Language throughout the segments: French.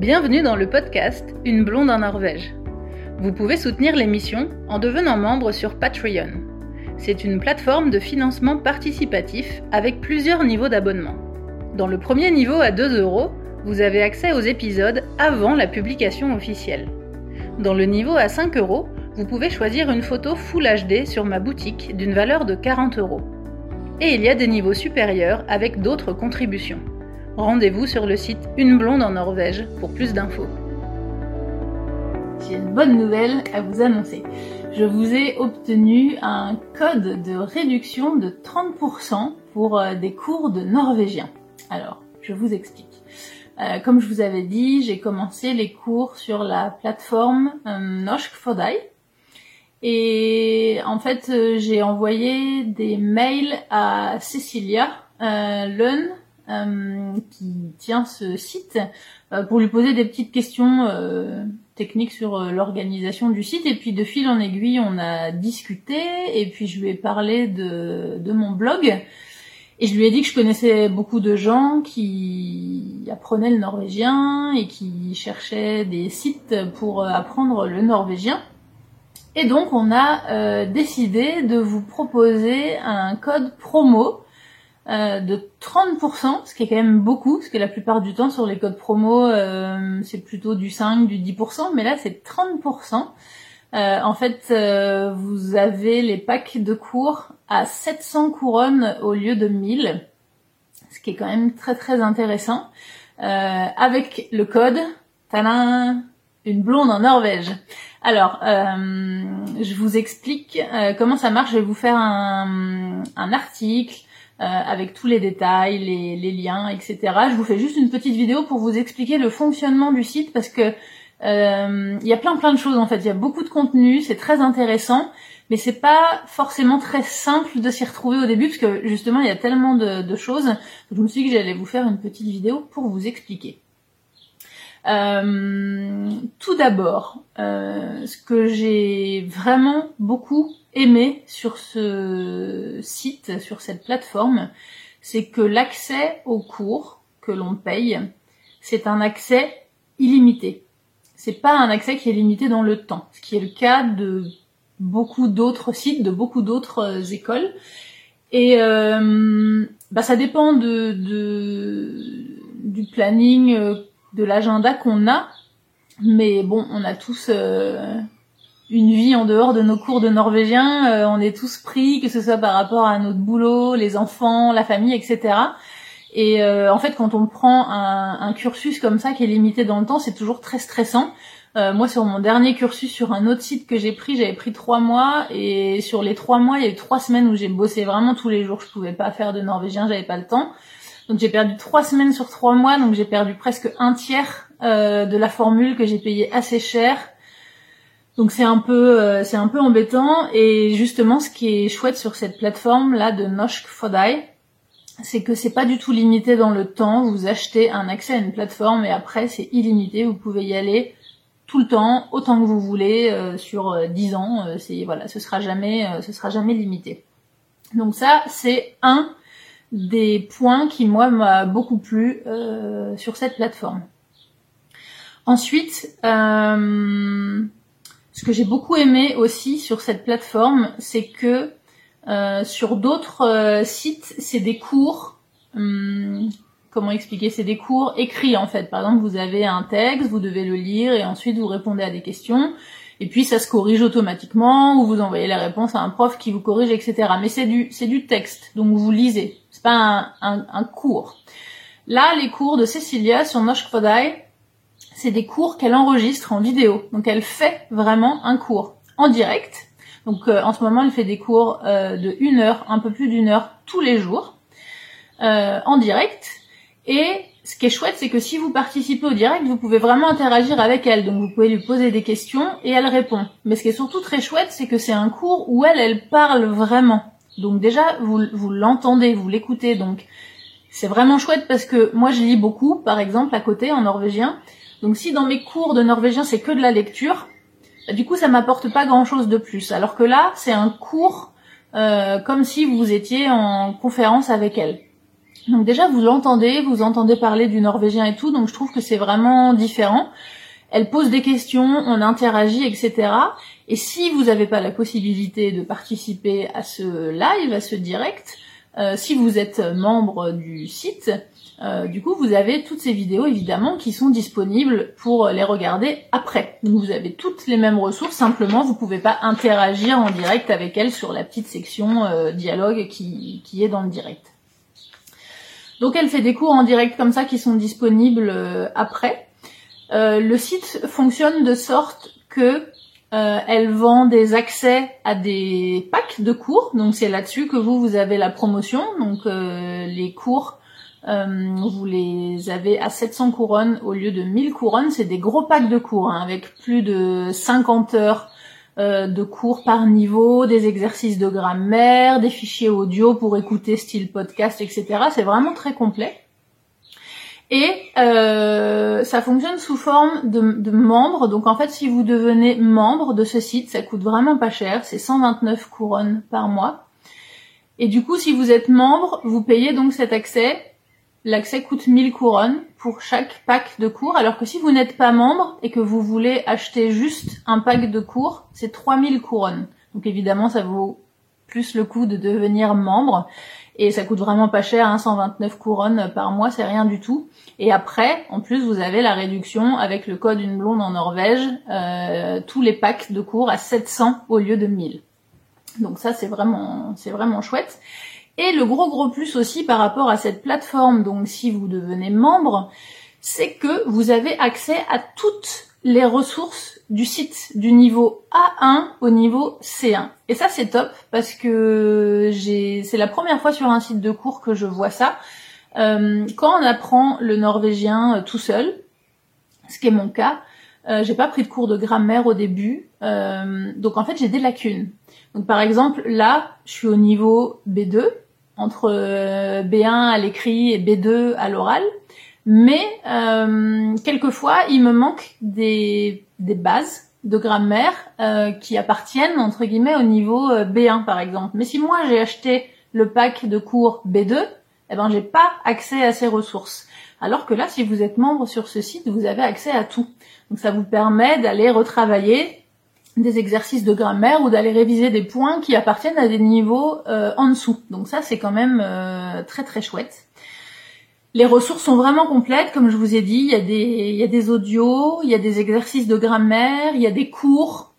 Bienvenue dans le podcast Une blonde en Norvège. Vous pouvez soutenir l'émission en devenant membre sur Patreon. C'est une plateforme de financement participatif avec plusieurs niveaux d'abonnement. Dans le premier niveau à 2 euros, vous avez accès aux épisodes avant la publication officielle. Dans le niveau à 5 euros, vous pouvez choisir une photo Full HD sur ma boutique d'une valeur de 40 euros. Et il y a des niveaux supérieurs avec d'autres contributions. Rendez-vous sur le site Une blonde en Norvège pour plus d'infos. J'ai une bonne nouvelle à vous annoncer. Je vous ai obtenu un code de réduction de 30% pour euh, des cours de norvégien. Alors, je vous explique. Euh, comme je vous avais dit, j'ai commencé les cours sur la plateforme euh, Norsk. Et en fait, euh, j'ai envoyé des mails à Cecilia Lund, euh, qui tient ce site, euh, pour lui poser des petites questions euh, techniques sur l'organisation du site. Et puis de fil en aiguille, on a discuté, et puis je lui ai parlé de, mon blog. Et je lui ai dit que je connaissais beaucoup de gens qui apprenaient le norvégien et qui cherchaient des sites pour apprendre le norvégien. Et donc on a décidé de vous proposer un code promo euh, de 30%, ce qui est quand même beaucoup, parce que la plupart du temps sur les codes promo euh, c'est plutôt du 5, du 10%, mais là c'est 30%. Euh, en fait, vous avez les packs de cours à 700 couronnes au lieu de 1000, ce qui est quand même très très intéressant. Avec le code, tadam, une blonde en Norvège. Alors, je vous explique comment ça marche. Je vais vous faire un article euh, avec tous les détails, les, les, liens, etc. Je vous fais juste une petite vidéo pour vous expliquer le fonctionnement du site parce que euh, il y a plein plein de choses en fait. Il y a beaucoup de contenu, c'est très intéressant, mais c'est pas forcément très simple de s'y retrouver au début parce que justement il y a tellement de, de choses. je me suis dit que j'allais vous faire une petite vidéo pour vous expliquer. Euh, tout d'abord, euh, ce que j'ai vraiment beaucoup aimé sur ce site, sur cette plateforme, c'est que l'accès aux cours que l'on paye, c'est un accès illimité. C'est pas un accès qui est limité dans le temps, ce qui est le cas de beaucoup d'autres sites, de beaucoup d'autres écoles. Et euh, bah ça dépend de, du planning de l'agenda qu'on a. Mais bon, on a tous euh, une vie en dehors de nos cours de norvégien. Euh, on est tous pris, que ce soit par rapport à notre boulot, les enfants, la famille, etc. Et euh, en fait, quand on prend un, un, cursus comme ça qui est limité dans le temps, c'est toujours très stressant. Euh, moi, sur mon dernier cursus, sur un autre site que j'ai pris, j'avais pris trois mois, et sur les trois mois, il y a eu trois semaines où j'ai bossé vraiment tous les jours. Je pouvais pas faire de norvégien, j'avais pas le temps. Donc j'ai perdu trois semaines sur trois mois, donc j'ai perdu presque un tiers euh, de la formule que j'ai payé assez cher. Donc c'est un peu euh, c'est un peu embêtant et justement ce qui est chouette sur cette plateforme là de Noshk Fodai, c'est que c'est pas du tout limité dans le temps. Vous achetez un accès à une plateforme et après c'est illimité. Vous pouvez y aller tout le temps, autant que vous voulez, euh, sur euh, 10 ans. Euh, c'est voilà, ce sera jamais ce sera jamais limité. Donc ça c'est un des points qui moi m'a beaucoup plu euh, sur cette plateforme. Ensuite, euh, ce que j'ai beaucoup aimé aussi sur cette plateforme, c'est que euh, sur d'autres euh, sites, c'est des cours. Hum, comment expliquer C'est des cours écrits en fait. Par exemple, vous avez un texte, vous devez le lire et ensuite vous répondez à des questions et puis ça se corrige automatiquement, ou vous envoyez la réponse à un prof qui vous corrige, etc. Mais c'est du, c'est du texte, donc vous lisez. C'est pas un, un, un, cours. Là, les cours de Cecilia sur Noshkvodai, c'est des cours qu'elle enregistre en vidéo. Donc elle fait vraiment un cours en direct. Donc euh, en ce moment, elle fait des cours euh, de une heure, un peu plus d'une heure tous les jours, euh, en direct. Et ce qui est chouette, c'est que si vous participez au direct, vous pouvez vraiment interagir avec elle. Donc vous pouvez lui poser des questions et elle répond. Mais ce qui est surtout très chouette, c'est que c'est un cours où elle, elle parle vraiment. Donc déjà, vous, vous l'entendez, vous l'écoutez. Donc c'est vraiment chouette parce que moi, je lis beaucoup, par exemple, à côté, en norvégien. Donc si dans mes cours de norvégien, c'est que de la lecture, bah, du coup, ça m'apporte pas grand-chose de plus. Alors que là, c'est un cours euh, comme si vous étiez en conférence avec elle. Donc déjà, vous l'entendez, vous entendez parler du norvégien et tout, donc je trouve que c'est vraiment différent. Elle pose des questions, on interagit, etc. Et si vous n'avez pas la possibilité de participer à ce live, à ce direct, euh, si vous êtes membre du site, euh, du coup, vous avez toutes ces vidéos évidemment qui sont disponibles pour les regarder après. Donc vous avez toutes les mêmes ressources, simplement vous pouvez pas interagir en direct avec elle sur la petite section euh, dialogue qui, qui est dans le direct. Donc elle fait des cours en direct comme ça qui sont disponibles après. le site fonctionne de sorte que euh, elle vend des accès à des packs de cours, donc c'est là-dessus que vous vous avez la promotion. Donc euh, les cours, euh, vous les avez à 700 couronnes au lieu de 1000 couronnes. C'est des gros packs de cours hein, avec plus de 50 heures de cours par niveau, des exercices de grammaire, des fichiers audio pour écouter style podcast, etc. C'est vraiment très complet. Et euh, ça fonctionne sous forme de, membres. Donc en fait, si vous devenez membre de ce site, ça coûte vraiment pas cher. C'est 129 couronnes par mois. Et du coup, si vous êtes membre, vous payez donc cet accès. L'accès coûte 1000 couronnes pour chaque pack de cours. Alors que si vous n'êtes pas membre et que vous voulez acheter juste un pack de cours, c'est 3000 couronnes. Donc évidemment, ça vaut plus le coût de devenir membre. Et ça coûte vraiment pas cher, hein, 129 couronnes par mois, c'est rien du tout. Et après, en plus, vous avez la réduction avec le code Une Blonde en Norvège, euh, tous les packs de cours à 700 au lieu de 1000. Donc ça, c'est vraiment, c'est vraiment chouette. Et le gros gros plus aussi par rapport à cette plateforme, donc si vous devenez membre, c'est que vous avez accès à toutes les ressources du site du niveau A1 au niveau C1. Et ça c'est top parce que c'est la première fois sur un site de cours que je vois ça. Euh, quand on apprend le norvégien euh, tout seul, ce qui est mon cas, euh, j'ai pas pris de cours de grammaire au début, donc en fait j'ai des lacunes. Donc par exemple là, je suis au niveau B2 entre B1 à l'écrit et B2 à l'oral. Mais euh, quelquefois, il me manque des, des bases de grammaire euh, qui appartiennent entre guillemets au niveau euh, B1 par exemple. Mais si moi j'ai acheté le pack de cours B2, eh ben j'ai pas accès à ces ressources. Alors que là, si vous êtes membre sur ce site, vous avez accès à tout. Donc ça vous permet d'aller retravailler des exercices de grammaire ou d'aller réviser des points qui appartiennent à des niveaux euh, en dessous. Donc ça, c'est quand même très très chouette. Les ressources sont vraiment complètes, comme je vous ai dit. Il y a des, il y a des audios, il y a des exercices de grammaire, il y a des cours,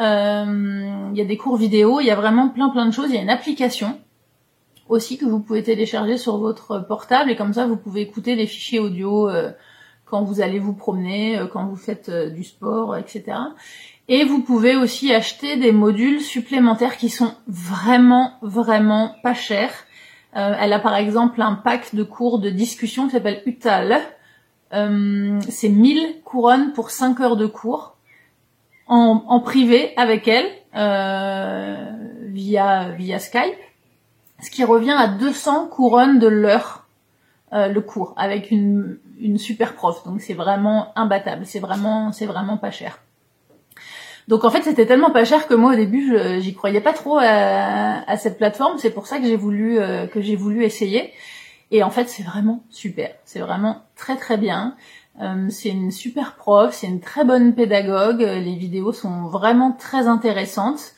euh, il y a des cours vidéo, il y a vraiment plein plein de choses. Il y a une application aussi que vous pouvez télécharger sur votre portable et comme ça vous pouvez écouter les fichiers audio euh, quand vous allez vous promener, euh, quand vous faites du sport, etc. Et vous pouvez aussi acheter des modules supplémentaires qui sont vraiment vraiment pas chers. Euh, elle a par exemple un pack de cours de discussion qui s'appelle Utal. Euh, c'est 1000 couronnes pour 5 heures de cours en, privé avec elle euh, via via Skype, ce qui revient à 200 couronnes de l'heure le cours avec une, une super prof. Donc c'est vraiment imbattable, c'est vraiment c'est vraiment pas cher. Donc en fait, c'était tellement pas cher que moi au début, j'y croyais pas trop à, cette plateforme. C'est pour ça que j'ai voulu euh, que j'ai voulu essayer. Et en fait, c'est vraiment super. C'est vraiment très très bien. Euh, c'est une super prof, c'est une très bonne pédagogue. Les vidéos sont vraiment très intéressantes.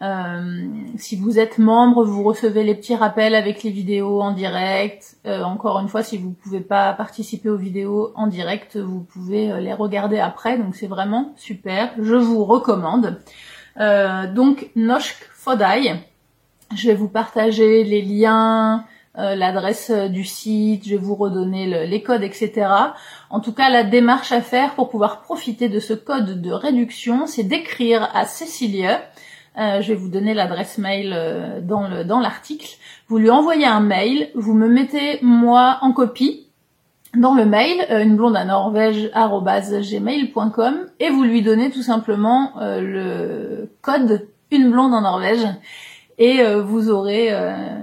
Euh, si vous êtes membre, vous recevez les petits rappels avec les vidéos en direct. Euh, encore une fois, si vous ne pouvez pas participer aux vidéos en direct, vous pouvez euh, les regarder après. Donc c'est vraiment super. Je vous recommande. donc Noshk Fodai. Je vais vous partager les liens, l'adresse du site, je vais vous redonner les codes, etc. En tout cas, la démarche à faire pour pouvoir profiter de ce code de réduction, c'est d'écrire à Cécilia euh, je vais vous donner l'adresse mail euh, dans le dans l'article. Vous lui envoyez un mail, vous me mettez moi en copie dans le mail, euh, une blonde à norvège@gmail.com et vous lui donnez tout simplement le code une blonde en Norvège et vous aurez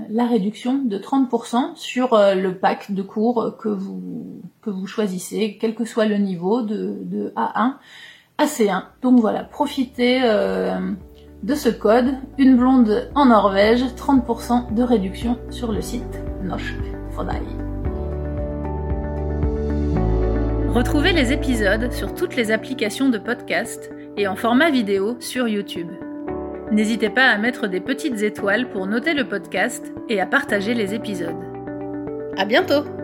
la réduction de 30% sur le pack de cours que vous que vous choisissez, quel que soit le niveau de, de A1 à C1. Donc voilà, profitez de ce code, une blonde en Norvège, 30% de réduction sur le site Noshk for dig. Retrouvez les épisodes sur toutes les applications de podcast et en format vidéo sur YouTube. N'hésitez pas à mettre des petites étoiles pour noter le podcast et à partager les épisodes. À bientôt!